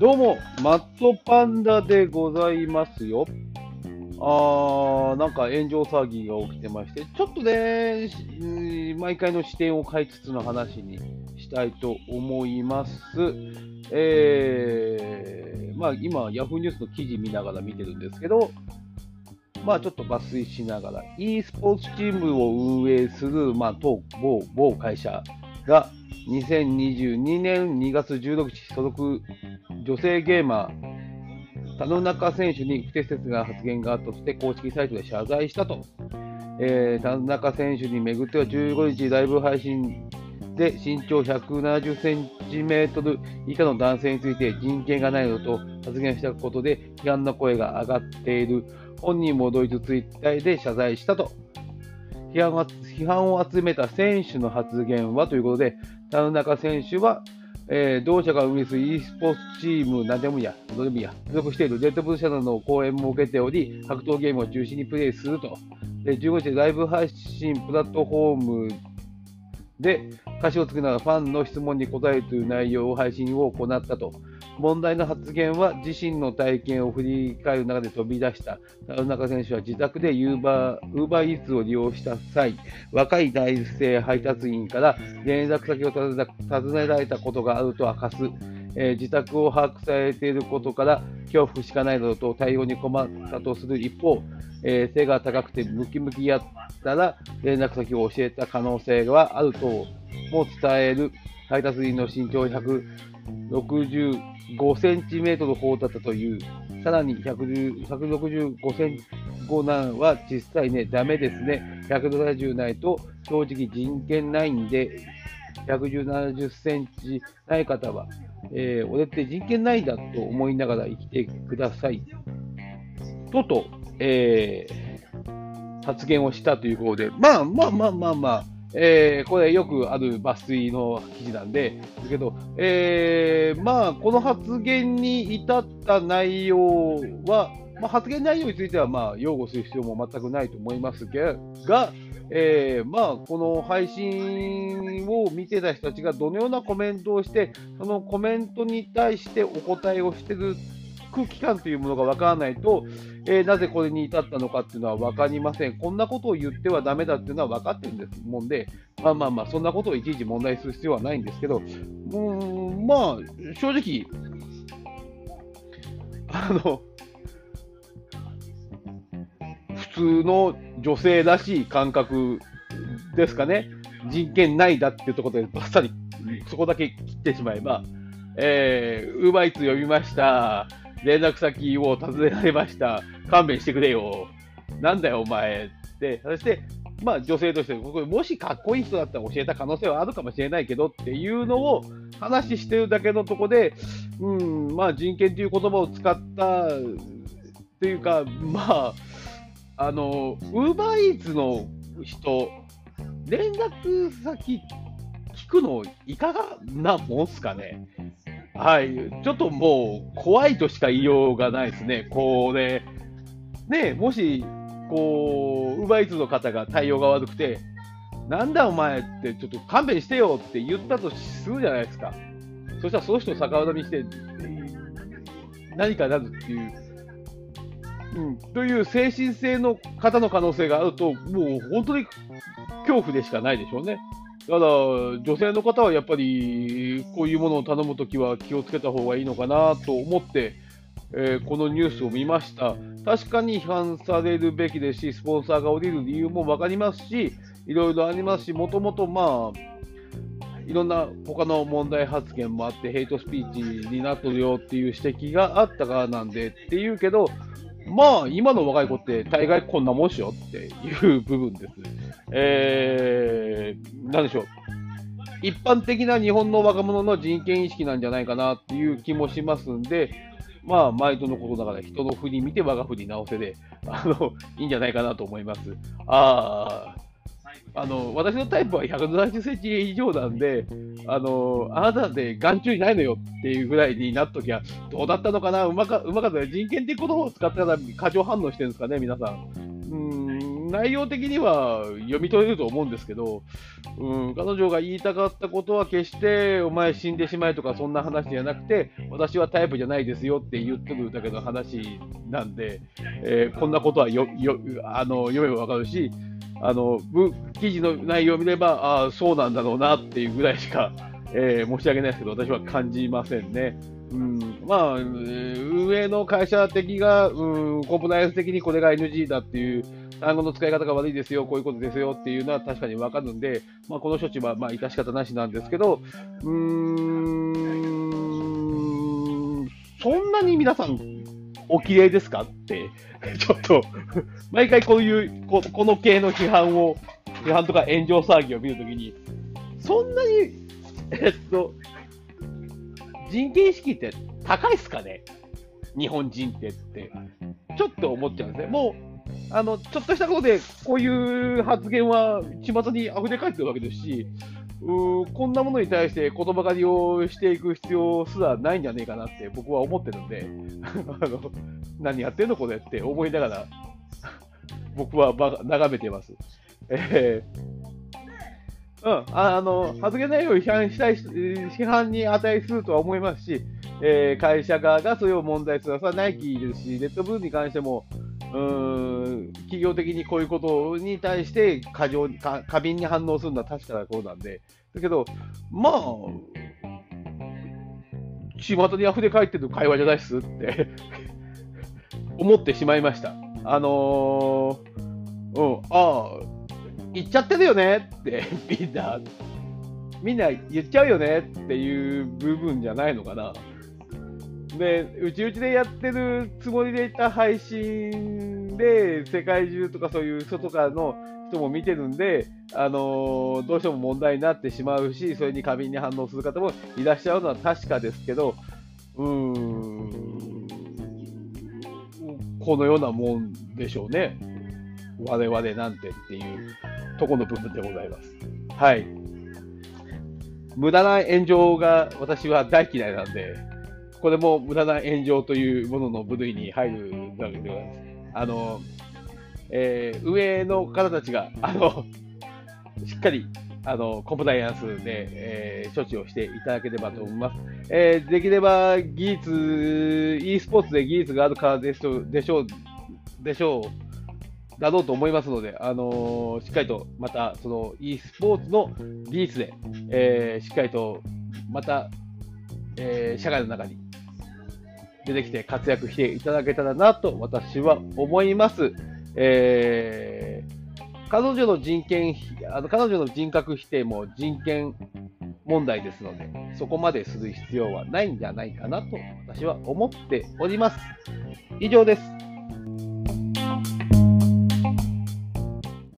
どうも、マットパンダでございますよ。あー、なんか炎上騒ぎが起きてまして、ちょっとね、毎回の視点を変えつつの話にしたいと思います。えー、まあ今、ヤフーニュースの記事見ながら見てるんですけど、まあちょっと抜粋しながら、e スポーツチームを運営する、まあ当某某会社が、2022年2月16日所属女性ゲーマー、田野中選手に不適切な発言があったとして公式サイトで謝罪したと。えー、田中選手に巡っては15日ライブ配信で身長170センチメートル以下の男性について人権がないなどと発言したことで批判の声が上がっている。本人も同一ツイッターで謝罪したと。批判を集めた選手の発言はということで、田中選手は、えー、同社が運営する e スポーツチーム、何でもいいや、どでもいいや、所属しているジェットブル社などの講演も受けており、格闘ゲームを中心にプレイすると。で15日、ライブ配信プラットフォームで歌詞を作りながらファンの質問に答えるという内容を配信を行ったと。問題の発言は自身の体験を振り返る中で飛び出した。田中選手は自宅でユーバーウーバーイーツを利用した際、若い男性配達員から連絡先を尋ねられたことがあると明かす、えー、自宅を把握されていることから恐怖しかないなどと対応に困ったとする。一方、えー、背が高くてムキムキやったら連絡先を教えた可能性はあるとも伝える。配達員の身長160 5センチメートル砲だったという、さらに165センチ後なんは実際ね、ダメですね。170ないと正直人権ないんで、170センチない方は、えー、俺って人権ないんだと思いながら生きてください。とと、えー、発言をしたということで、まあまあまあまあまあ、えー、これよくある抜粋の記事なんで、ですけど、えー、まあ、この発言に至った内容は、まあ、発言内容については、まあ、擁護する必要も全くないと思いますが、えー、まあ、この配信を見てた人たちがどのようなコメントをして、そのコメントに対してお答えをしてる空気感というものが分からないと、えー、なぜこれに至ったのかっていうのは分かりません。こんなことを言ってはだめだっていうのは分かってるんですもんで、まあまあまあ、そんなことをいちいち問題する必要はないんですけど、うん、まあ、正直、あの、普通の女性らしい感覚ですかね。人権ないだっていうところでばっさりそこだけ切ってしまえば、えー、ウーバーイーツ呼びました。連絡先を尋ねられました。勘弁してくれよ。なんだよ、お前。で、そして、まあ、女性として、もしかっこいい人だったら教えた可能性はあるかもしれないけどっていうのを話してるだけのとこで、うん、まあ、人権という言葉を使ったというか、まあ、あの、ウーバーイーツの人、連絡先聞くのいかがなもんすかね？はい、ちょっともう怖いとしか言いようがないですね、これ、ね、もし、こう、ウーバーイーツの方が対応が悪くて、なんだお前って、ちょっと勘弁してよって言ったとするじゃないですか。そしたらその人を逆恨みして、何かなるっていう、うん、という精神性の方の可能性があると、もう本当に恐怖でしかないでしょうね。ただ、女性の方はやっぱり、こういうものを頼むときは気をつけた方がいいのかなと思って、えー、このニュースを見ました。確かに批判されるべきですし、スポンサーが降りる理由も分かりますし、いろいろありますし、もともとまあ、いろんな他の問題発言もあって、ヘイトスピーチになっとるよっていう指摘があったからなんでっていうけど、まあ、今の若い子って大概こんなもんしようっていう部分です。えー、なんでしょう。一般的な日本の若者の人権意識なんじゃないかなっていう気もしますんで、まあ、毎度のことだから人の振り見て我が振り直せで、あの、いいんじゃないかなと思います。ああ、あの、私のタイプは170センチ以上なんで、あの、あなたで眼中にないのよっていうぐらいになっときゃ、どうだったのかなうまか、うまかった人権って言葉を使ったら過剰反応してるんですかね、皆さん。うん、内容的には読み取れると思うんですけど、うん、彼女が言いたかったことは決してお前死んでしまえとかそんな話じゃなくて私はタイプじゃないですよって言ってるだけの話なんで、えー、こんなことはよよあの読めばわかるしあの記事の内容を見ればああそうなんだろうなっていうぐらいしか、えー、申し訳ないですけど私は感じませんね。うん、まあ、運営の会社的が、うん、コンプライアンス的にこれが NG だっていう単語の使い方が悪いですよ、こういうことですよっていうのは確かにわかるんで、まあ、この処置はまあ致し方なしなんですけど、うーん、そんなに皆さん、お綺麗ですか？って、ちょっと毎回こういうこ、この系の批判を、批判とか炎上騒ぎを見るときに、そんなに、えっと、人権意識って高いっすかね？日本人ってって、ちょっと思っちゃうんですね。もう、あの、ちょっとしたことで、こういう発言は巷に溢れ返ってるわけですし、うこんなものに対して言葉狩りをしていく必要すらないんじゃねえかなって僕は思ってるんで、あの何やってんのこれって思いながら、僕は眺めてます。えーうん、あの発言内容を批判したい批判に値するとは思いますし、えー、会社側がそれを問題するのはナイキですし、レッドブルに関しても、うん企業的にこういうことに対して過剰に過敏に反応するのは確かなことなんで、だけど、まあ、巷に溢れ返ってる会話じゃないっすって 思ってしまいました。あのー、うん、ああ、言っちゃってるよねってみんな、みんな言っちゃうよねっていう部分じゃないのかな。で、うちうちでやってるつもりでいた配信で、世界中とかそういう外かの人も見てるんで、あのー、どうしても問題になってしまうし、それに過敏に反応する方もいらっしゃるのは確かですけど、うーん、このようなもんでしょうね。我々なんてっていうとこの部分でございます。はい。無駄な炎上が私は大嫌いなんで、これも無駄な炎上というものの部類に入るわけでございます。あの、えー、上の方たちが、あの、しっかり、あの、コンプライアンスで、えー、処置をしていただければと思います。えー、できれば技術、e スポーツで技術があるからでしょう、でしょう、でしょうだろうと思いますので、あのー、しっかりとまたその e スポーツの技術で、えー、しっかりとまた、えー、社会の中に出てきて活躍していただけたらなと私は思います。えー、彼女の人権、あの彼女の人格否定も人権問題ですので、そこまでする必要はないんじゃないかなと私は思っております。以上です。